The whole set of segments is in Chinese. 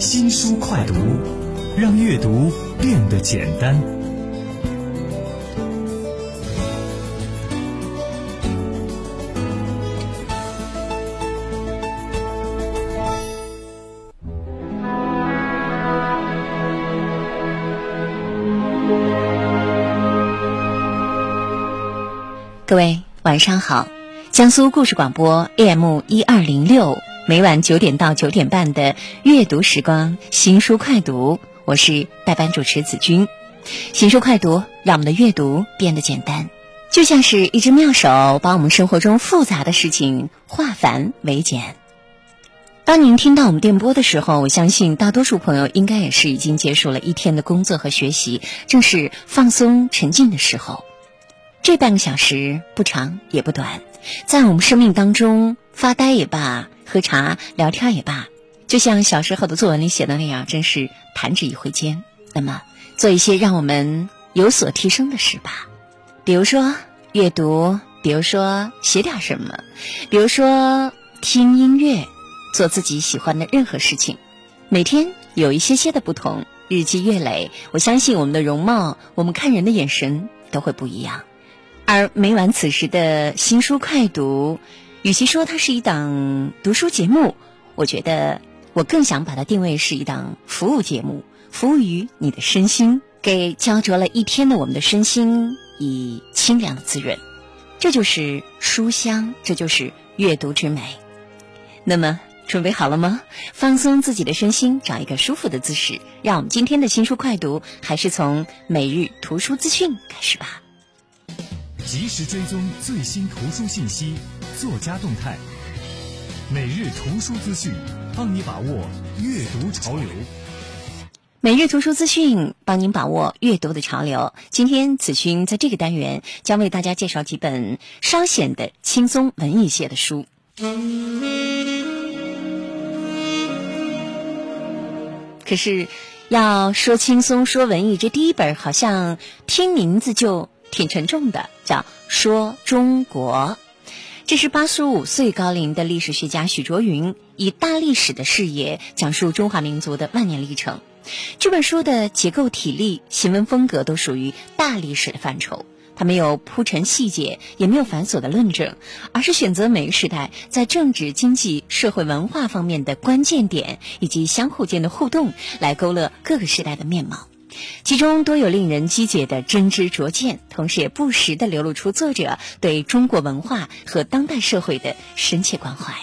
新书快读，让阅读变得简单。各位晚上好，江苏故事广播 AM 一二零六，每晚九点到九点半的阅读时光新书快读，我是代班主持子君。新书快读，让我们的阅读变得简单，就像是一只妙手，把我们生活中复杂的事情化繁为简。当您听到我们电波的时候，我相信大多数朋友应该也是已经结束了一天的工作和学习，正是放松沉浸的时候。这半个小时不长也不短，在我们生命当中发呆也罢，喝茶聊天也罢，就像小时候的作文里写的那样，真是弹指一挥间。那么，做一些让我们有所提升的事吧，比如说阅读，比如说写点什么，比如说听音乐，做自己喜欢的任何事情。每天有一些些的不同，日积月累，我相信我们的容貌，我们看人的眼神都会不一样。而每晚此时的新书快读，与其说它是一档读书节目，我觉得我更想把它定位是一档服务节目，服务于你的身心，给焦灼了一天的我们的身心以清凉的滋润。这就是书香，这就是阅读之美。那么，准备好了吗？放松自己的身心，找一个舒服的姿势。让我们今天的新书快读，还是从每日图书资讯开始吧。及时追踪最新图书信息、作家动态，每日图书资讯，帮你把握阅读潮流。每日图书资讯，帮您把握阅读的潮流。今天子勋在这个单元将为大家介绍几本稍显的轻松文艺些的书。可是，要说轻松说文艺，这第一本好像听名字就挺沉重的，叫《说中国》。这是八十五岁高龄的历史学家许卓云以大历史的视野讲述中华民族的万年历程。这本书的结构、体例、行文风格都属于大历史的范畴。它没有铺陈细节，也没有繁琐的论证，而是选择每个时代在政治、经济、社会、文化方面的关键点以及相互间的互动，来勾勒各个时代的面貌。其中多有令人击解的真知灼见，同时也不时地流露出作者对中国文化和当代社会的深切关怀。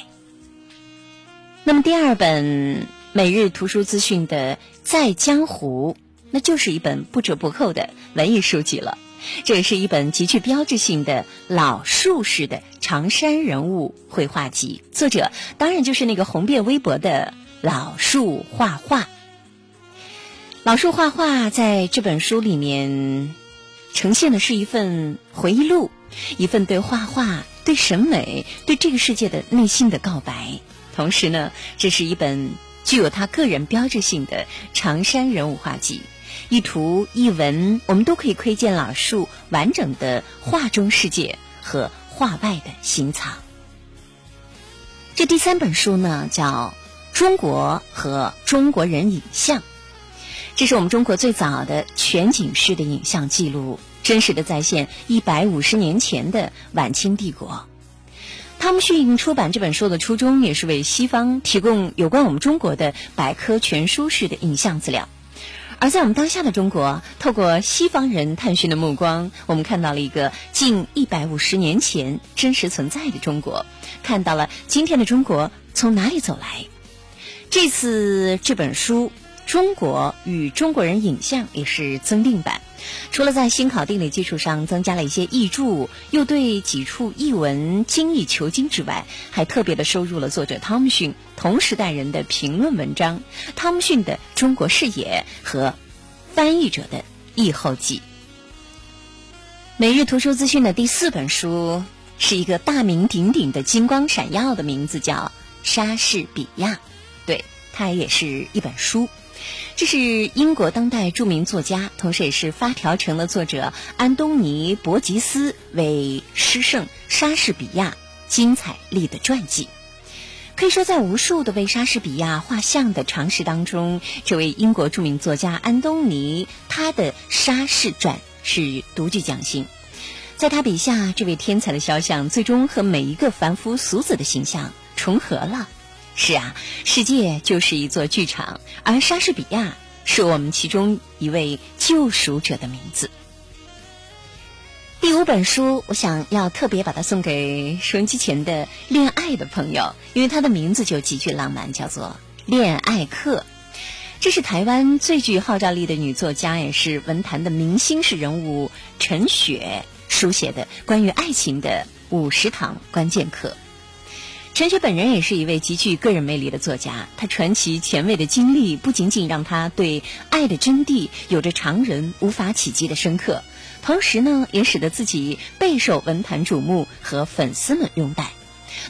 那么，第二本每日图书资讯的《在江湖》，那就是一本不折不扣的文艺书籍了。这也是一本极具标志性的老树式的长山人物绘画集，作者当然就是那个红遍微博的老树画画。老树画画在这本书里面呈现的是一份回忆录，一份对画画、对审美、对这个世界的内心的告白。同时呢，这是一本具有他个人标志性的长山人物画集。一图一文，我们都可以窥见老树完整的画中世界和画外的心藏。这第三本书呢，叫《中国和中国人影像》，这是我们中国最早的全景式的影像记录，真实的再现一百五十年前的晚清帝国。汤姆逊出版这本书的初衷，也是为西方提供有关我们中国的百科全书式的影像资料。而在我们当下的中国，透过西方人探寻的目光，我们看到了一个近一百五十年前真实存在的中国，看到了今天的中国从哪里走来。这次这本书《中国与中国人影像》也是增订版，除了在新考地理基础上增加了一些译注，又对几处译文精益求精之外，还特别的收入了作者汤姆逊同时代人的评论文章，汤姆逊的中国视野和翻译者的译后记。每日图书资讯的第四本书是一个大名鼎鼎的金光闪耀的名字，叫莎士比亚。对，它也是一本书。这是英国当代著名作家，同时也是发条城的作者安东尼·伯吉斯为诗圣莎士比亚精彩立的传记。可以说，在无数的为莎士比亚画像的尝试当中，这位英国著名作家安东尼他的《莎士传》是独具匠心。在他笔下，这位天才的肖像最终和每一个凡夫俗子的形象重合了。是啊，世界就是一座剧场，而莎士比亚是我们其中一位救赎者的名字。第五本书，我想要特别把它送给收音机前的恋爱的朋友，因为它的名字就极具浪漫，叫做《恋爱课》。这是台湾最具号召力的女作家，也是文坛的明星式人物陈雪书写的关于爱情的五十堂关键课。陈雪本人也是一位极具个人魅力的作家，她传奇前卫的经历不仅仅让她对爱的真谛有着常人无法企及的深刻。同时呢，也使得自己备受文坛瞩目和粉丝们拥戴，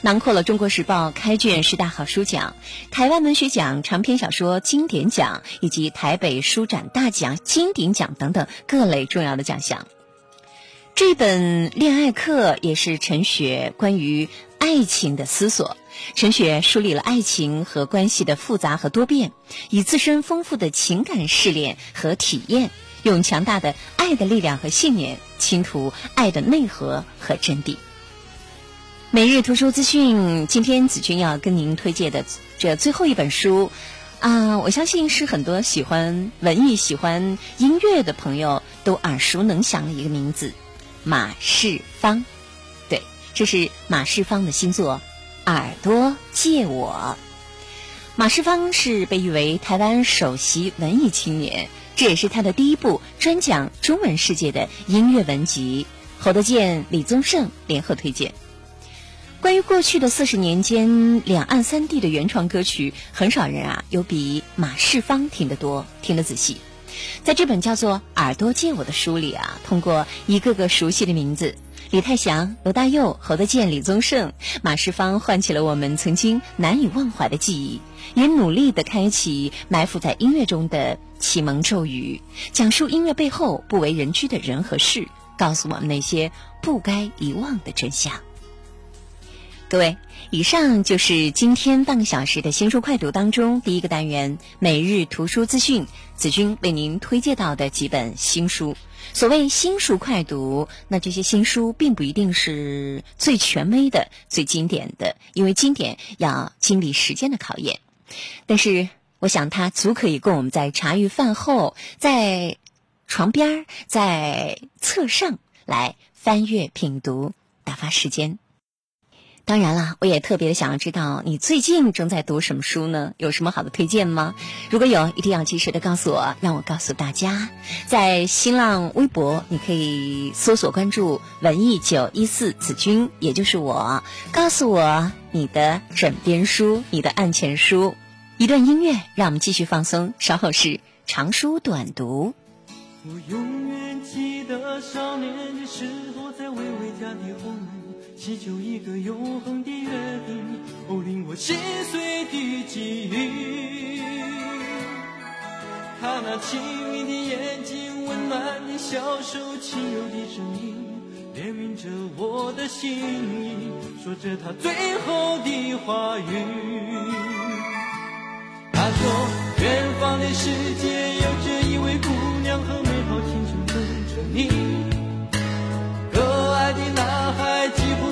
囊括了《中国时报》开卷十大好书奖、台湾文学奖长篇小说经典奖以及台北书展大奖金鼎奖等等各类重要的奖项。这本恋爱课也是陈雪关于爱情的思索。陈雪梳理了爱情和关系的复杂和多变，以自身丰富的情感试炼和体验。用强大的爱的力量和信念，倾吐爱的内核和真谛。每日图书资讯，今天子君要跟您推荐的这最后一本书，啊，我相信是很多喜欢文艺、喜欢音乐的朋友都耳熟能详的一个名字——马世芳。对，这是马世芳的新作《耳朵借我》。马世芳是被誉为台湾首席文艺青年。这也是他的第一部专讲中文世界的音乐文集。侯德健、李宗盛联合推荐。关于过去的四十年间两岸三地的原创歌曲，很少人啊有比马世芳听得多、听得仔细。在这本叫做《耳朵借我》的书里啊，通过一个个熟悉的名字。李泰祥、罗大佑、侯德健、李宗盛、马世芳，唤起了我们曾经难以忘怀的记忆，也努力的开启埋伏在音乐中的启蒙咒语，讲述音乐背后不为人知的人和事，告诉我们那些不该遗忘的真相。各位，以上就是今天半个小时的新书快读当中第一个单元每日图书资讯，子君为您推荐到的几本新书。所谓新书快读，那这些新书并不一定是最权威的、最经典的，因为经典要经历时间的考验。但是，我想它足可以供我们在茶余饭后、在床边、在侧上来翻阅品读，打发时间。当然了，我也特别的想要知道你最近正在读什么书呢？有什么好的推荐吗？如果有，一定要及时的告诉我，让我告诉大家。在新浪微博，你可以搜索关注“文艺九一四子君”，也就是我，告诉我你的枕边书、你的案前书。一段音乐，让我们继续放松。稍后是长书短读。我永远记得少年的时候，在微微家的红楼。祈求一个永恒的约定，哦，令我心碎的记忆。他那清明的眼睛，温暖的小手，轻柔的声音，怜悯着我的心意，说着他最后的话语。他说，远方的世界有着一位姑娘和美好青春等着你。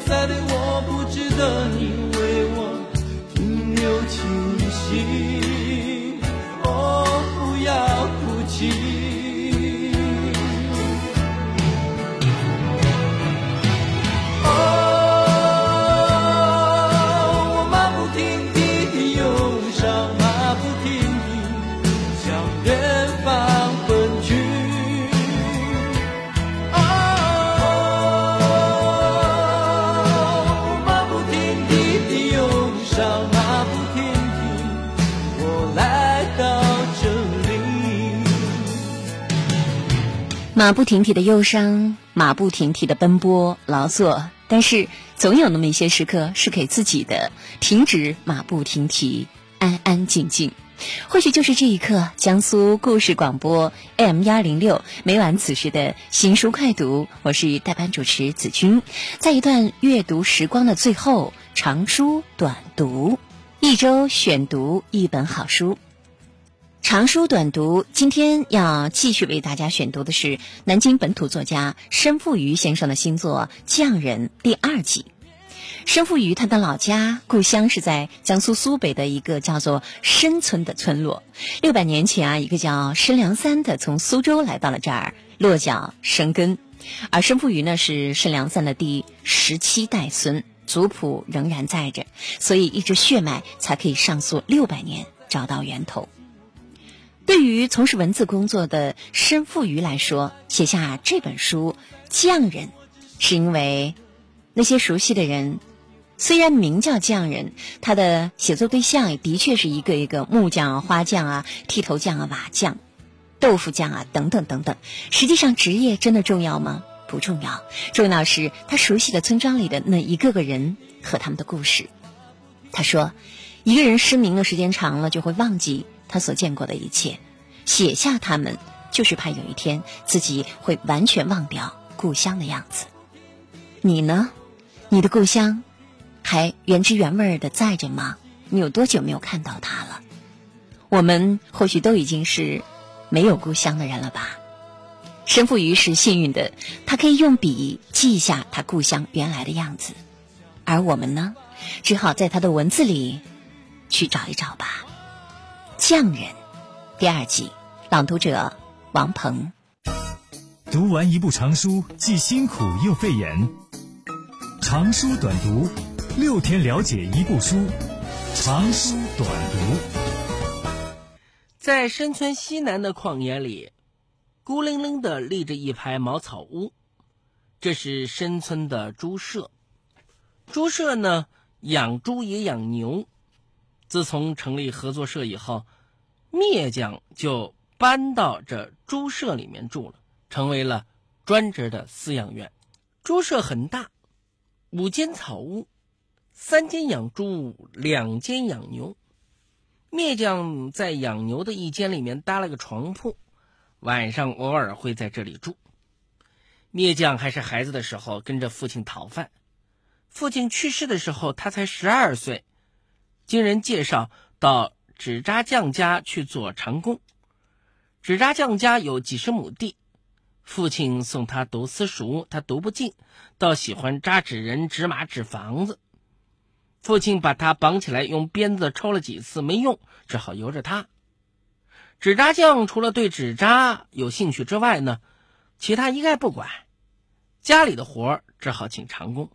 在对我，不值得你马不停蹄的忧伤，马不停蹄的奔波劳作，但是总有那么一些时刻是给自己的，停止马不停蹄，安安静静。或许就是这一刻，江苏故事广播 M 幺零六每晚此时的新书快读，我是代班主持子君，在一段阅读时光的最后，长书短读。一周选读一本好书，长书短读。今天要继续为大家选读的是南京本土作家申复瑜先生的新作《匠人》第二集。申复瑜他的老家故乡是在江苏苏北的一个叫做申村的村落。六百年前啊，一个叫申良三的从苏州来到了这儿落脚生根，而申复瑜呢是申良三的第十七代孙。族谱仍然在着，所以一直血脉才可以上溯六百年，找到源头。对于从事文字工作的申复瑜来说，写下这本书《匠人》，是因为那些熟悉的人，虽然名叫匠人，他的写作对象也的确是一个一个木匠啊、花匠啊、剃头匠啊、瓦匠、豆腐匠啊等等等等。实际上，职业真的重要吗？不重要，重要是他熟悉的村庄里的那一个个人和他们的故事。他说，一个人失明的时间长了，就会忘记他所见过的一切，写下他们，就是怕有一天自己会完全忘掉故乡的样子。你呢？你的故乡还原汁原味的在着吗？你有多久没有看到它了？我们或许都已经是没有故乡的人了吧？身负于是幸运的，他可以用笔记下他故乡原来的样子，而我们呢，只好在他的文字里去找一找吧。匠人，第二季，朗读者王鹏。读完一部长书，既辛苦又费眼。长书短读，六天了解一部书。长书短读，在深村西南的旷野里。孤零零的立着一排茅草屋，这是深村的猪舍。猪舍呢，养猪也养牛。自从成立合作社以后，篾匠就搬到这猪舍里面住了，成为了专职的饲养员。猪舍很大，五间草屋，三间养猪，两间养牛。篾匠在养牛的一间里面搭了个床铺。晚上偶尔会在这里住。篾匠还是孩子的时候，跟着父亲讨饭。父亲去世的时候，他才十二岁。经人介绍，到纸扎匠家去做长工。纸扎匠家有几十亩地，父亲送他读私塾，他读不进，倒喜欢扎纸人、纸马、纸房子。父亲把他绑起来，用鞭子抽了几次没用，只好由着他。纸扎匠除了对纸扎有兴趣之外呢，其他一概不管。家里的活只好请长工。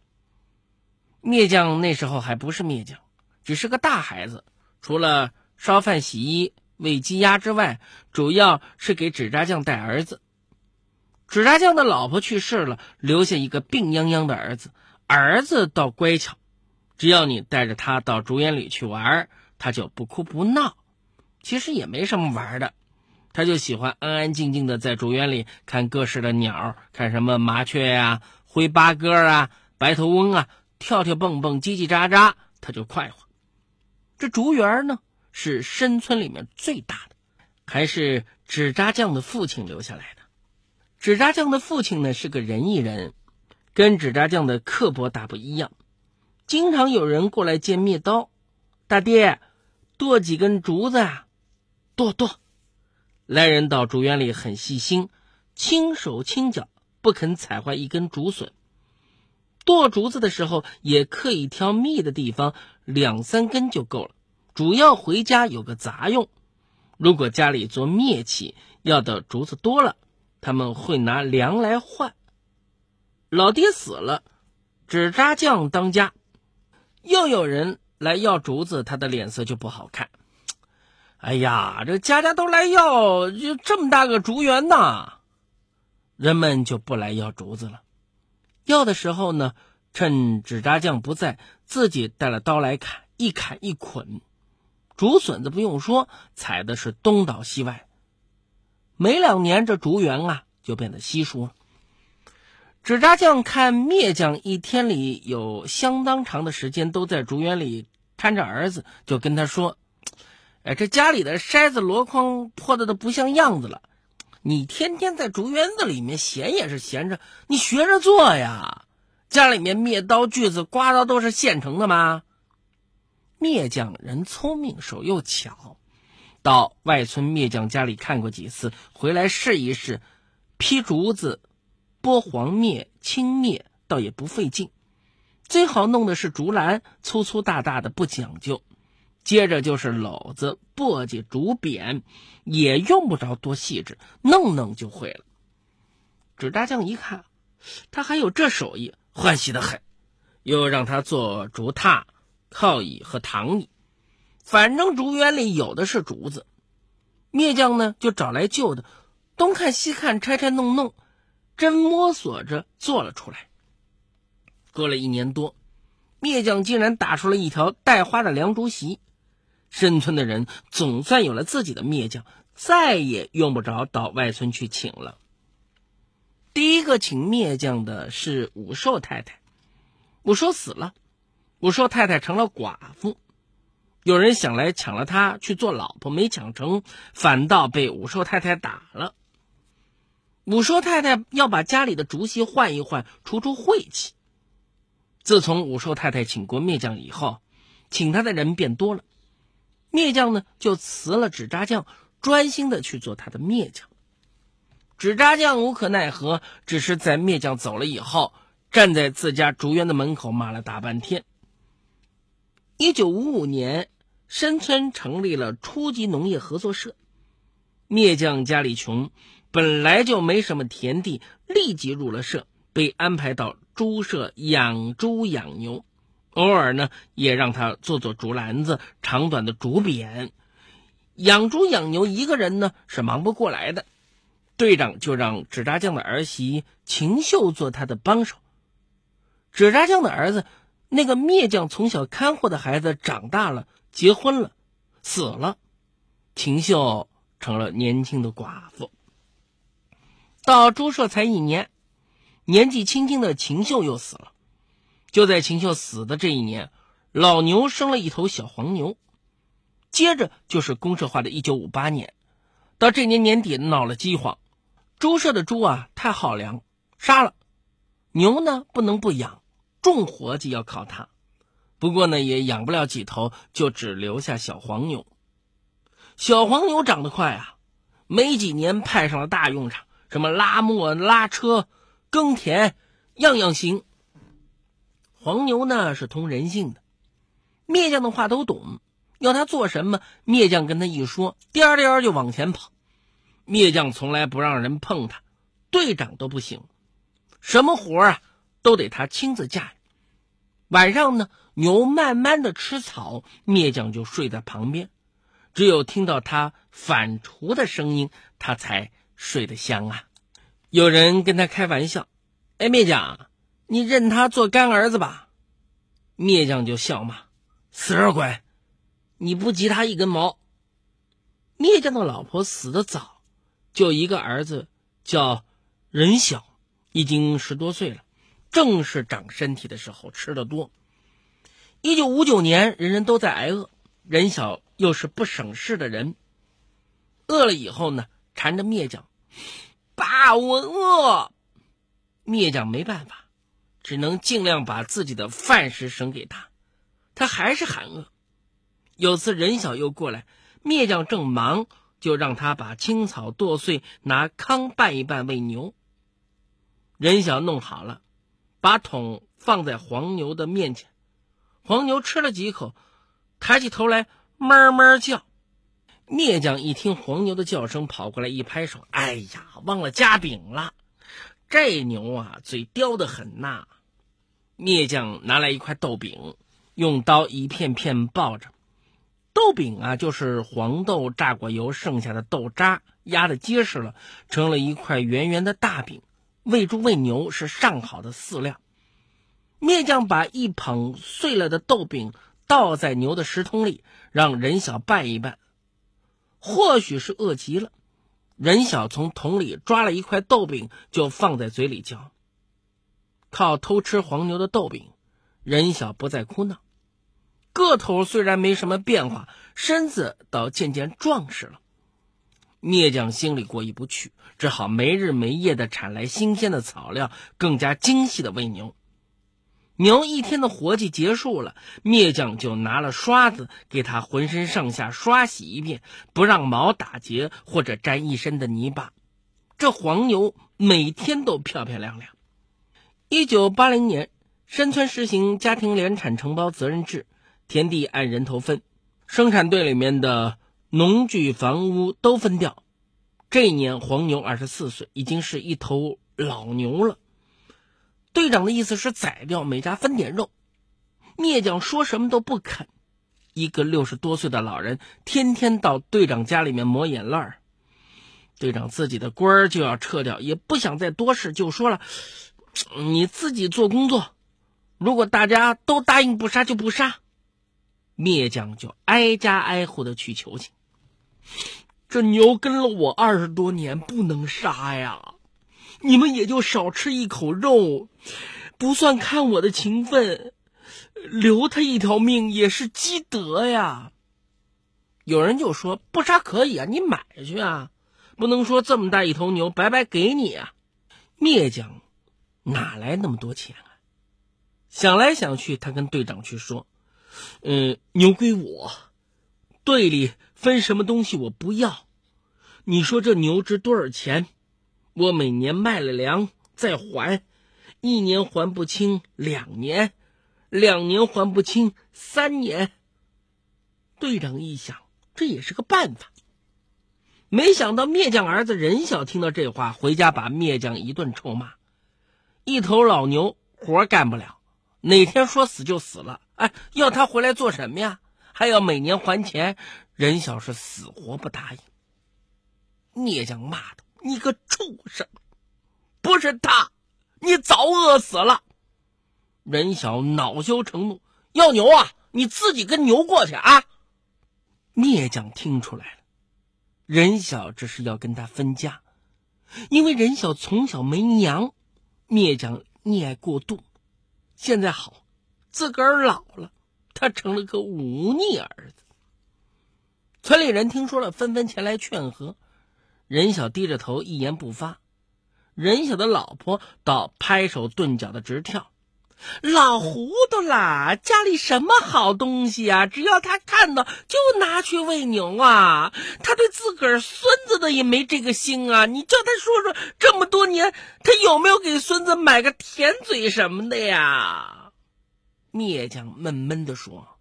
篾匠那时候还不是篾匠，只是个大孩子，除了烧饭、洗衣、喂鸡鸭之外，主要是给纸扎匠带儿子。纸扎匠的老婆去世了，留下一个病殃殃的儿子。儿子倒乖巧，只要你带着他到竹园里去玩，他就不哭不闹。其实也没什么玩的，他就喜欢安安静静的在竹园里看各式的鸟，看什么麻雀呀、灰八哥啊、白头翁啊，跳跳蹦蹦、叽叽喳喳，他就快活。这竹园呢，是深村里面最大的，还是纸扎匠的父亲留下来的。纸扎匠的父亲呢是个仁义人，跟纸扎匠的刻薄大不一样，经常有人过来借篾刀，大爹，剁几根竹子啊。剁剁，来人到竹园里很细心，轻手轻脚，不肯踩坏一根竹笋。剁竹子的时候也可以挑密的地方，两三根就够了，主要回家有个杂用。如果家里做篾器要的竹子多了，他们会拿粮来换。老爹死了，纸扎匠当家，又有人来要竹子，他的脸色就不好看。哎呀，这家家都来要，就这么大个竹园呐，人们就不来要竹子了。要的时候呢，趁纸扎匠不在，自己带了刀来砍，一砍一捆。竹笋子不用说，采的是东倒西歪。没两年，这竹园啊就变得稀疏了。纸扎匠看篾匠一天里有相当长的时间都在竹园里看着儿子，就跟他说。哎，这家里的筛子箩筐破的都不像样子了。你天天在竹园子里面闲也是闲着，你学着做呀。家里面篾刀锯子刮刀都是现成的吗？篾匠人聪明，手又巧，到外村篾匠家里看过几次，回来试一试，劈竹子、剥黄篾、青篾，倒也不费劲。最好弄的是竹篮，粗粗大大的，不讲究。接着就是篓子、簸箕、竹匾，也用不着多细致，弄弄就会了。纸扎匠一看，他还有这手艺，欢喜的很，又让他做竹榻、靠椅和躺椅，反正竹园里有的是竹子。篾匠呢，就找来旧的，东看西看，拆拆弄弄，真摸索着做了出来。过了一年多，篾匠竟然打出了一条带花的凉竹席。深村的人总算有了自己的篾匠，再也用不着到外村去请了。第一个请篾匠的是武寿太太，武寿死了，武寿太太成了寡妇。有人想来抢了她去做老婆，没抢成，反倒被武寿太太打了。武寿太太要把家里的竹席换一换，除除晦气。自从武寿太太请过篾匠以后，请他的人变多了。篾匠呢，就辞了纸扎匠，专心的去做他的篾匠。纸扎匠无可奈何，只是在篾匠走了以后，站在自家竹园的门口骂了大半天。一九五五年，深村成立了初级农业合作社。篾匠家里穷，本来就没什么田地，立即入了社，被安排到猪舍养猪养牛。偶尔呢，也让他做做竹篮子、长短的竹匾。养猪养牛，一个人呢是忙不过来的，队长就让纸扎匠的儿媳秦秀做他的帮手。纸扎匠的儿子，那个篾匠从小看护的孩子，长大了，结婚了，死了，秦秀成了年轻的寡妇。到猪舍才一年，年纪轻轻的秦秀又死了。就在秦秀死的这一年，老牛生了一头小黄牛。接着就是公社化的一九五八年，到这年年底闹了饥荒，猪舍的猪啊太好粮，杀了。牛呢不能不养，重活计要靠它。不过呢也养不了几头，就只留下小黄牛。小黄牛长得快啊，没几年派上了大用场，什么拉磨、拉车、耕田，样样行。黄牛呢是通人性的，篾匠的话都懂，要他做什么，篾匠跟他一说，颠颠就往前跑。篾匠从来不让人碰他，队长都不行，什么活啊都得他亲自驾。晚上呢，牛慢慢的吃草，篾匠就睡在旁边，只有听到他反刍的声音，他才睡得香啊。有人跟他开玩笑：“哎，篾匠。”你认他做干儿子吧，篾匠就笑骂：“死人鬼，你不及他一根毛。”篾匠的老婆死的早，就一个儿子叫任小，已经十多岁了，正是长身体的时候，吃的多。一九五九年，人人都在挨饿，任小又是不省事的人，饿了以后呢，缠着篾匠：“爸，我饿。”篾匠没办法。只能尽量把自己的饭食省给他，他还是喊饿。有次任小又过来，篾匠正忙，就让他把青草剁碎，拿糠拌一拌喂牛。任小弄好了，把桶放在黄牛的面前，黄牛吃了几口，抬起头来哞哞叫。篾匠一听黄牛的叫声，跑过来一拍手：“哎呀，忘了夹饼了。”这牛啊，嘴刁得很呐！篾匠拿来一块豆饼，用刀一片片抱着。豆饼啊，就是黄豆榨过油剩下的豆渣，压得结实了，成了一块圆圆的大饼。喂猪喂牛是上好的饲料。篾匠把一捧碎了的豆饼倒在牛的食桶里，让任小拌一拌。或许是饿极了。任小从桶里抓了一块豆饼，就放在嘴里嚼。靠偷吃黄牛的豆饼，人小不再哭闹，个头虽然没什么变化，身子倒渐渐壮实了。篾匠心里过意不去，只好没日没夜的铲来新鲜的草料，更加精细的喂牛。牛一天的活计结束了，篾匠就拿了刷子给他浑身上下刷洗一遍，不让毛打结或者沾一身的泥巴。这黄牛每天都漂漂亮亮。一九八零年，山村实行家庭联产承包责任制，田地按人头分，生产队里面的农具、房屋都分掉。这一年，黄牛二十四岁，已经是一头老牛了。队长的意思是宰掉，每家分点肉。篾匠说什么都不肯。一个六十多岁的老人，天天到队长家里面抹眼泪儿。队长自己的官儿就要撤掉，也不想再多事，就说了：“你自己做工作，如果大家都答应不杀，就不杀。”灭匠就挨家挨户的去求情：“这牛跟了我二十多年，不能杀呀！你们也就少吃一口肉，不算看我的情分，留他一条命也是积德呀。”有人就说：“不杀可以啊，你买去啊。”不能说这么大一头牛白白给你啊！灭匠哪来那么多钱啊？想来想去，他跟队长去说：“嗯，牛归我，队里分什么东西我不要。你说这牛值多少钱？我每年卖了粮再还，一年还不清，两年，两年还不清，三年。”队长一想，这也是个办法。没想到篾匠儿子任晓听到这话，回家把篾匠一顿臭骂：“一头老牛活干不了，哪天说死就死了。哎，要他回来做什么呀？还要每年还钱。”任晓是死活不答应。聂将骂他：“你个畜生！不是他，你早饿死了。”任晓恼羞成怒：“要牛啊，你自己跟牛过去啊！”聂将听出来了。任晓这是要跟他分家，因为任晓从小没娘，灭蒋溺爱过度。现在好，自个儿老了，他成了个忤逆儿子。村里人听说了，纷纷前来劝和。任晓低着头，一言不发。任晓的老婆倒拍手顿脚的直跳。老糊涂啦！家里什么好东西啊？只要他看到，就拿去喂牛啊！他对自个儿孙子的也没这个心啊！你叫他说说，这么多年他有没有给孙子买个甜嘴什么的呀？篾匠闷闷的说：“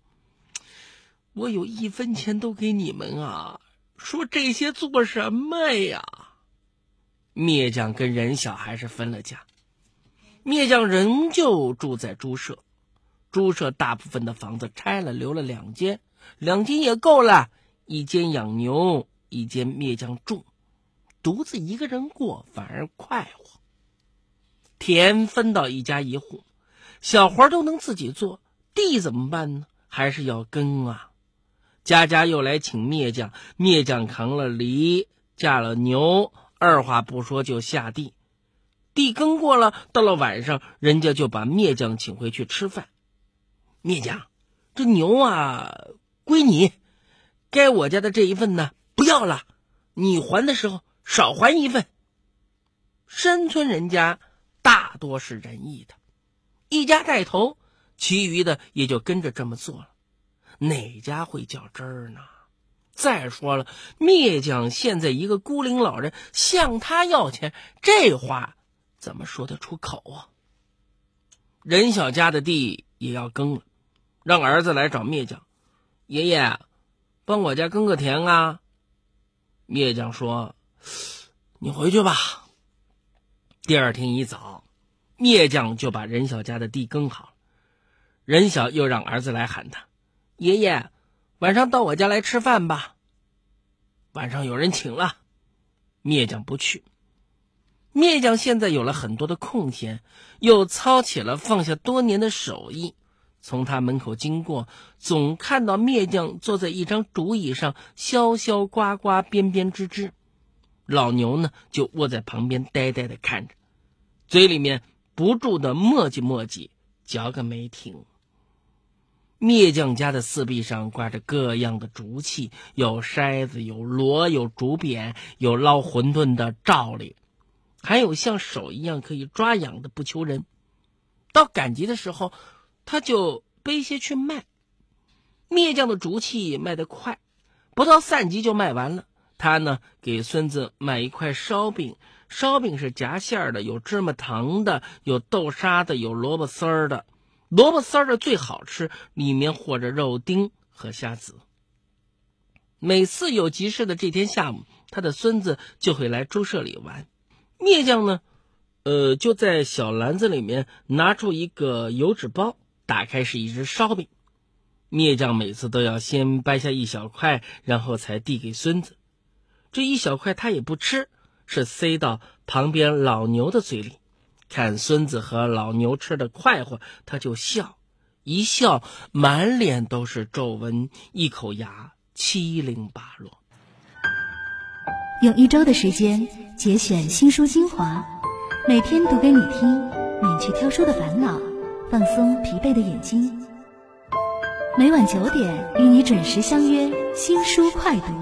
我有一分钱都给你们啊，说这些做什么呀？”篾匠跟任小还是分了家。篾匠仍旧住在猪舍，猪舍大部分的房子拆了，留了两间，两间也够了，一间养牛，一间篾匠住，独自一个人过反而快活。田分到一家一户，小活都能自己做，地怎么办呢？还是要耕啊。家家又来请篾匠，篾匠扛了犁，架了牛，二话不说就下地。地耕过了，到了晚上，人家就把篾匠请回去吃饭。篾匠，这牛啊，归你，该我家的这一份呢，不要了，你还的时候少还一份。山村人家大多是仁义的，一家带头，其余的也就跟着这么做了。哪家会较真儿呢？再说了，篾匠现在一个孤零老人，向他要钱，这话。怎么说得出口啊？任小家的地也要耕了，让儿子来找篾匠。爷爷，帮我家耕个田啊！篾匠说：“你回去吧。”第二天一早，篾匠就把任小家的地耕好了。任小又让儿子来喊他：“爷爷，晚上到我家来吃饭吧。”晚上有人请了，篾匠不去。篾匠现在有了很多的空闲，又操起了放下多年的手艺。从他门口经过，总看到篾匠坐在一张竹椅上，削削刮刮，编编织织。老牛呢，就卧在旁边呆呆的看着，嘴里面不住的磨叽磨叽，嚼个没停。篾匠家的四壁上挂着各样的竹器，有筛子，有箩，有竹匾，有捞馄饨的罩里。还有像手一样可以抓痒的不求人，到赶集的时候，他就背些去卖。篾匠的竹器卖得快，不到散集就卖完了。他呢，给孙子买一块烧饼，烧饼是夹馅儿的，有芝麻糖的，有豆沙的，有萝卜丝儿的。萝卜丝儿的最好吃，里面和着肉丁和虾子。每次有集市的这天下午，他的孙子就会来猪舍里玩。篾匠呢，呃，就在小篮子里面拿出一个油纸包，打开是一只烧饼。篾匠每次都要先掰下一小块，然后才递给孙子。这一小块他也不吃，是塞到旁边老牛的嘴里。看孙子和老牛吃的快活，他就笑，一笑满脸都是皱纹，一口牙七零八落。用一周的时间节选新书精华，每天读给你听，免去挑书的烦恼，放松疲惫的眼睛。每晚九点与你准时相约新书快读。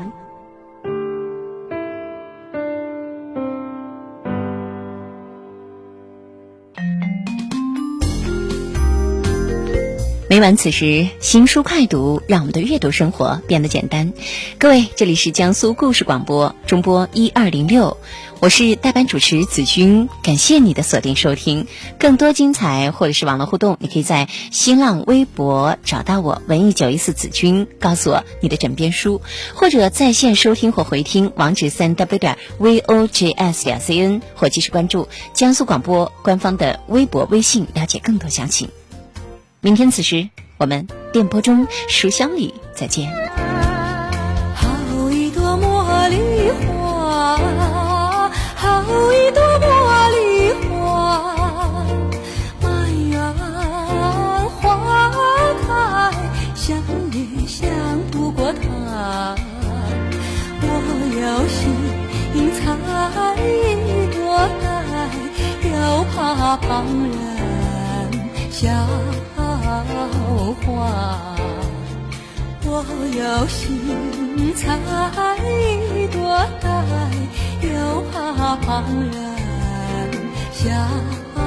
每晚此时，新书快读，让我们的阅读生活变得简单。各位，这里是江苏故事广播中波一二零六，我是代班主持子君，感谢你的锁定收听。更多精彩或者是网络互动，你可以在新浪微博找到我文艺九一四子君，告诉我你的枕边书，或者在线收听或回听，网址三 w 点 v o j s 点 c n，或继续关注江苏广播官方的微博、微信，了解更多详情。明天此时，我们电波中书香里再见。茉莉花，好一朵茉莉花，满园花开，想也想不过它。我要寻采一朵来，又怕旁人笑。话，我要寻采一朵来，又怕旁人笑话。